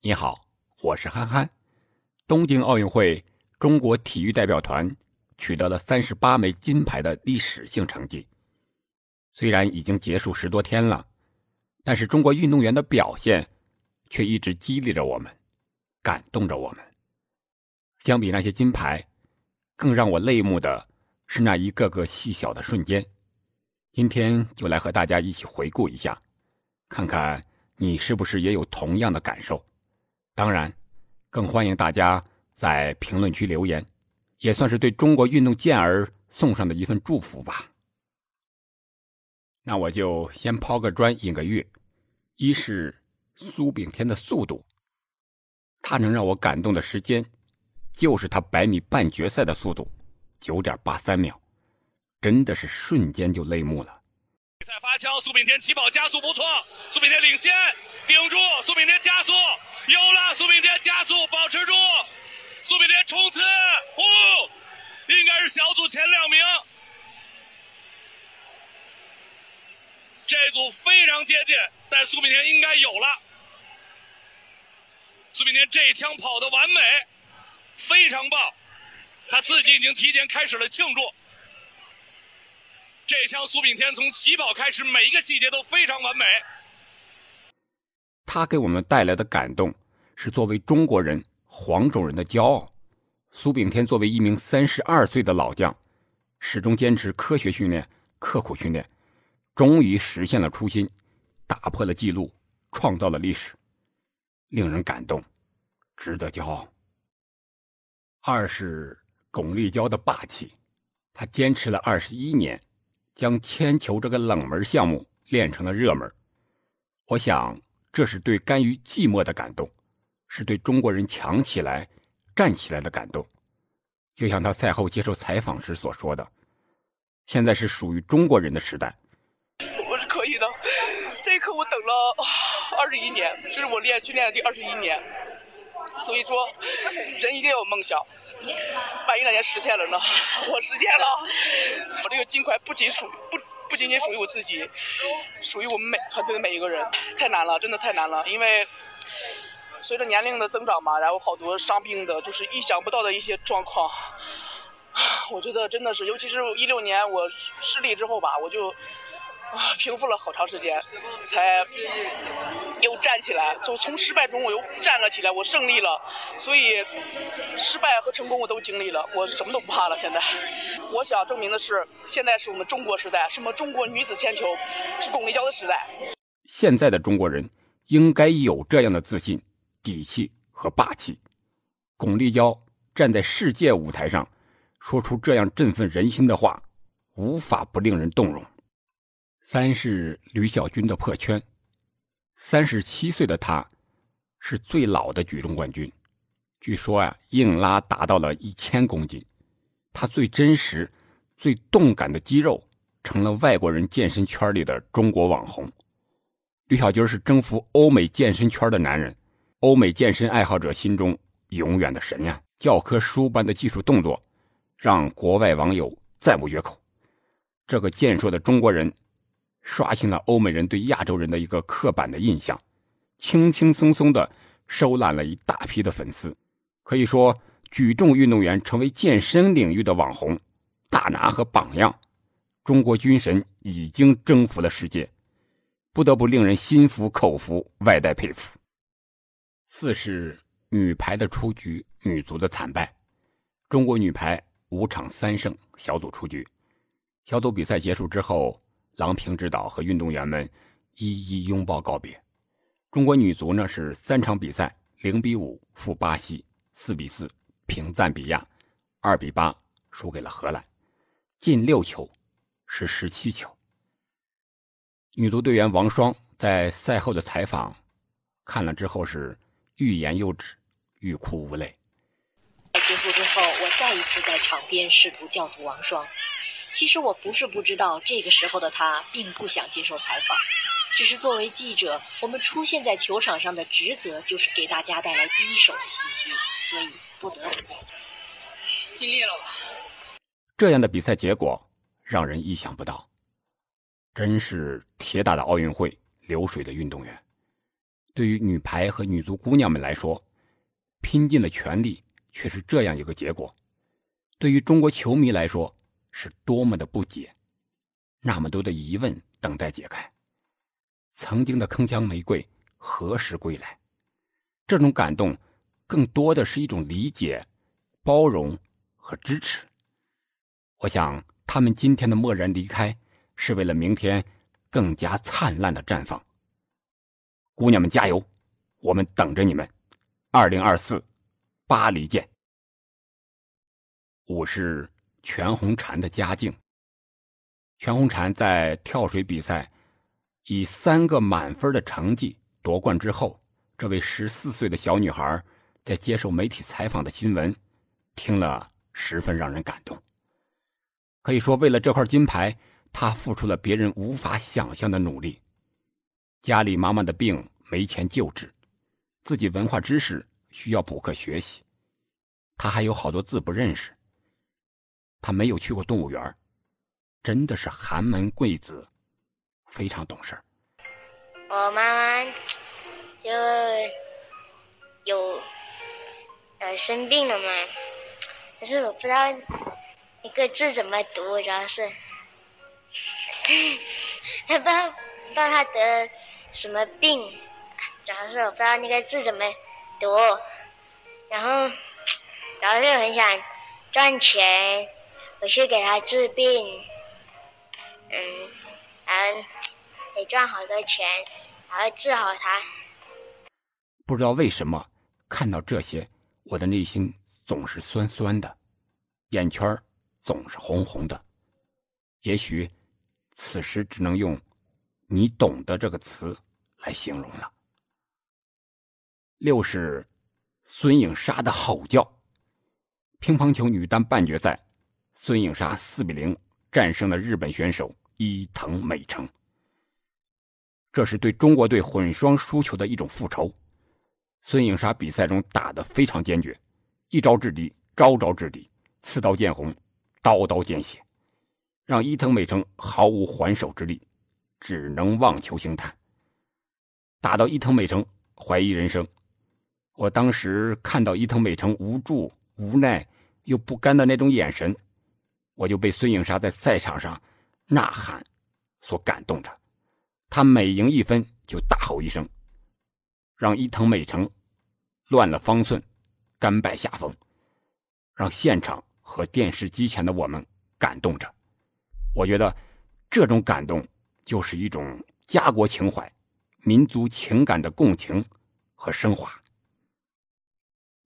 你好，我是憨憨。东京奥运会，中国体育代表团取得了三十八枚金牌的历史性成绩。虽然已经结束十多天了，但是中国运动员的表现却一直激励着我们，感动着我们。相比那些金牌，更让我泪目的是那一个个细小的瞬间。今天就来和大家一起回顾一下，看看你是不是也有同样的感受。当然，更欢迎大家在评论区留言，也算是对中国运动健儿送上的一份祝福吧。那我就先抛个砖引个玉，一是苏炳添的速度，他能让我感动的时间，就是他百米半决赛的速度，九点八三秒，真的是瞬间就泪目了。比赛发枪，苏炳添起跑加速不错，苏炳添领先。顶住，苏炳添加速，有了，苏炳添加速，保持住，苏炳添冲刺，哦，应该是小组前两名，这组非常接近，但苏炳添应该有了，苏炳添这一枪跑的完美，非常棒，他自己已经提前开始了庆祝，这一枪苏炳添从起跑开始，每一个细节都非常完美。他给我们带来的感动，是作为中国人、黄种人的骄傲。苏炳添作为一名三十二岁的老将，始终坚持科学训练、刻苦训练，终于实现了初心，打破了记录，创造了历史，令人感动，值得骄傲。二是巩立姣的霸气，他坚持了二十一年，将铅球这个冷门项目练成了热门。我想。这是对甘于寂寞的感动，是对中国人强起来、站起来的感动。就像他赛后接受采访时所说的：“现在是属于中国人的时代。”我是可以的，这一刻我等了二十一年，这是我练训练的第二十一年。所以说，人一定要有梦想。万一哪天实现了呢？我实现了，我这个金牌不仅属于不。不仅仅属于我自己，属于我们每团队的每一个人，太难了，真的太难了。因为随着年龄的增长嘛，然后好多伤病的，就是意想不到的一些状况。我觉得真的是，尤其是一六年我失利之后吧，我就。啊，平复了好长时间，才又站起来。就从失败中我又站了起来，我胜利了。所以，失败和成功我都经历了，我什么都不怕了。现在，我想证明的是，现在是我们中国时代，是我们中国女子铅球，是巩立姣的时代。现在的中国人应该有这样的自信、底气和霸气。巩立姣站在世界舞台上，说出这样振奋人心的话，无法不令人动容。三是吕小军的破圈，三十七岁的他，是最老的举重冠军。据说啊，硬拉达到了一千公斤。他最真实、最动感的肌肉，成了外国人健身圈里的中国网红。吕小军是征服欧美健身圈的男人，欧美健身爱好者心中永远的神呀！教科书般的技术动作，让国外网友赞不绝口。这个健硕的中国人。刷新了欧美人对亚洲人的一个刻板的印象，轻轻松松的收揽了一大批的粉丝。可以说，举重运动员成为健身领域的网红、大拿和榜样。中国军神已经征服了世界，不得不令人心服口服，外带佩服。四是女排的出局，女足的惨败。中国女排五场三胜，小组出局。小组比赛结束之后。郎平指导和运动员们一一拥抱告别。中国女足呢是三场比赛零比五负巴西，四比四平赞比亚，二比八输给了荷兰，进六球是十七球。女足队员王霜在赛后的采访看了之后是欲言又止，欲哭无泪。结束之后，我再一次在场边试图叫住王霜。其实我不是不知道，这个时候的他并不想接受采访，只是作为记者，我们出现在球场上的职责就是给大家带来第一手的信息，所以不得不尽力了吧。这样的比赛结果让人意想不到，真是铁打的奥运会，流水的运动员。对于女排和女足姑娘们来说，拼尽了全力却是这样一个结果，对于中国球迷来说是多么的不解，那么多的疑问等待解开。曾经的铿锵玫瑰何时归来？这种感动，更多的是一种理解、包容和支持。我想，他们今天的默然离开，是为了明天更加灿烂的绽放。姑娘们加油，我们等着你们！二零二四，巴黎见。五是全红婵的佳境。全红婵在跳水比赛以三个满分的成绩夺冠之后，这位十四岁的小女孩在接受媒体采访的新闻，听了十分让人感动。可以说，为了这块金牌，她付出了别人无法想象的努力。家里妈妈的病没钱救治，自己文化知识需要补课学习，他还有好多字不认识。他没有去过动物园，真的是寒门贵子，非常懂事。我妈妈就有呃生病了嘛，可是我不知道那个字怎么读，主要是他不知道不知道他得。什么病？主要是我不知道那个字怎么读，然后主要是很想赚钱，我去给他治病，嗯，然后得赚好多钱，然后治好他。不知道为什么看到这些，我的内心总是酸酸的，眼圈总是红红的。也许此时只能用。你懂得这个词来形容了。六是孙颖莎的吼叫。乒乓球女单半决赛，孙颖莎四比零战胜了日本选手伊藤美诚。这是对中国队混双输球的一种复仇。孙颖莎比赛中打得非常坚决，一招制敌，招招制敌，刺刀见红，刀刀见血，让伊藤美诚毫无还手之力。只能望球兴叹，打到伊藤美诚怀疑人生。我当时看到伊藤美诚无助、无奈又不甘的那种眼神，我就被孙颖莎在赛场上呐喊所感动着。她每赢一分就大吼一声，让伊藤美诚乱了方寸，甘拜下风，让现场和电视机前的我们感动着。我觉得这种感动。就是一种家国情怀、民族情感的共情和升华。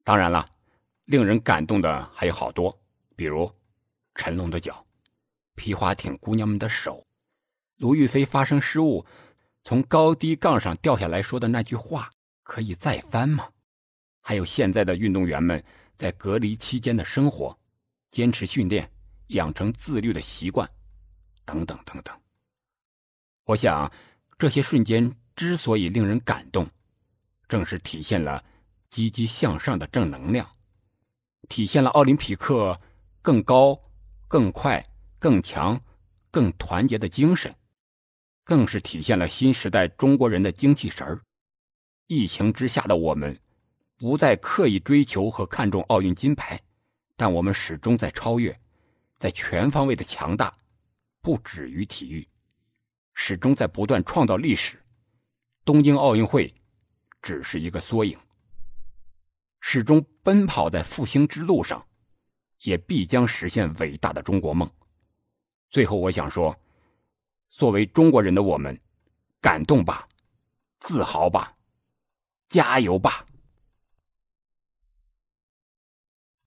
当然了，令人感动的还有好多，比如陈龙的脚、皮划艇姑娘们的手、卢玉飞发生失误从高低杠上掉下来说的那句话“可以再翻吗？”还有现在的运动员们在隔离期间的生活、坚持训练、养成自律的习惯，等等等等。我想，这些瞬间之所以令人感动，正是体现了积极向上的正能量，体现了奥林匹克更高、更快、更强、更团结的精神，更是体现了新时代中国人的精气神儿。疫情之下的我们，不再刻意追求和看重奥运金牌，但我们始终在超越，在全方位的强大，不止于体育。始终在不断创造历史，东京奥运会只是一个缩影。始终奔跑在复兴之路上，也必将实现伟大的中国梦。最后，我想说，作为中国人的我们，感动吧，自豪吧，加油吧！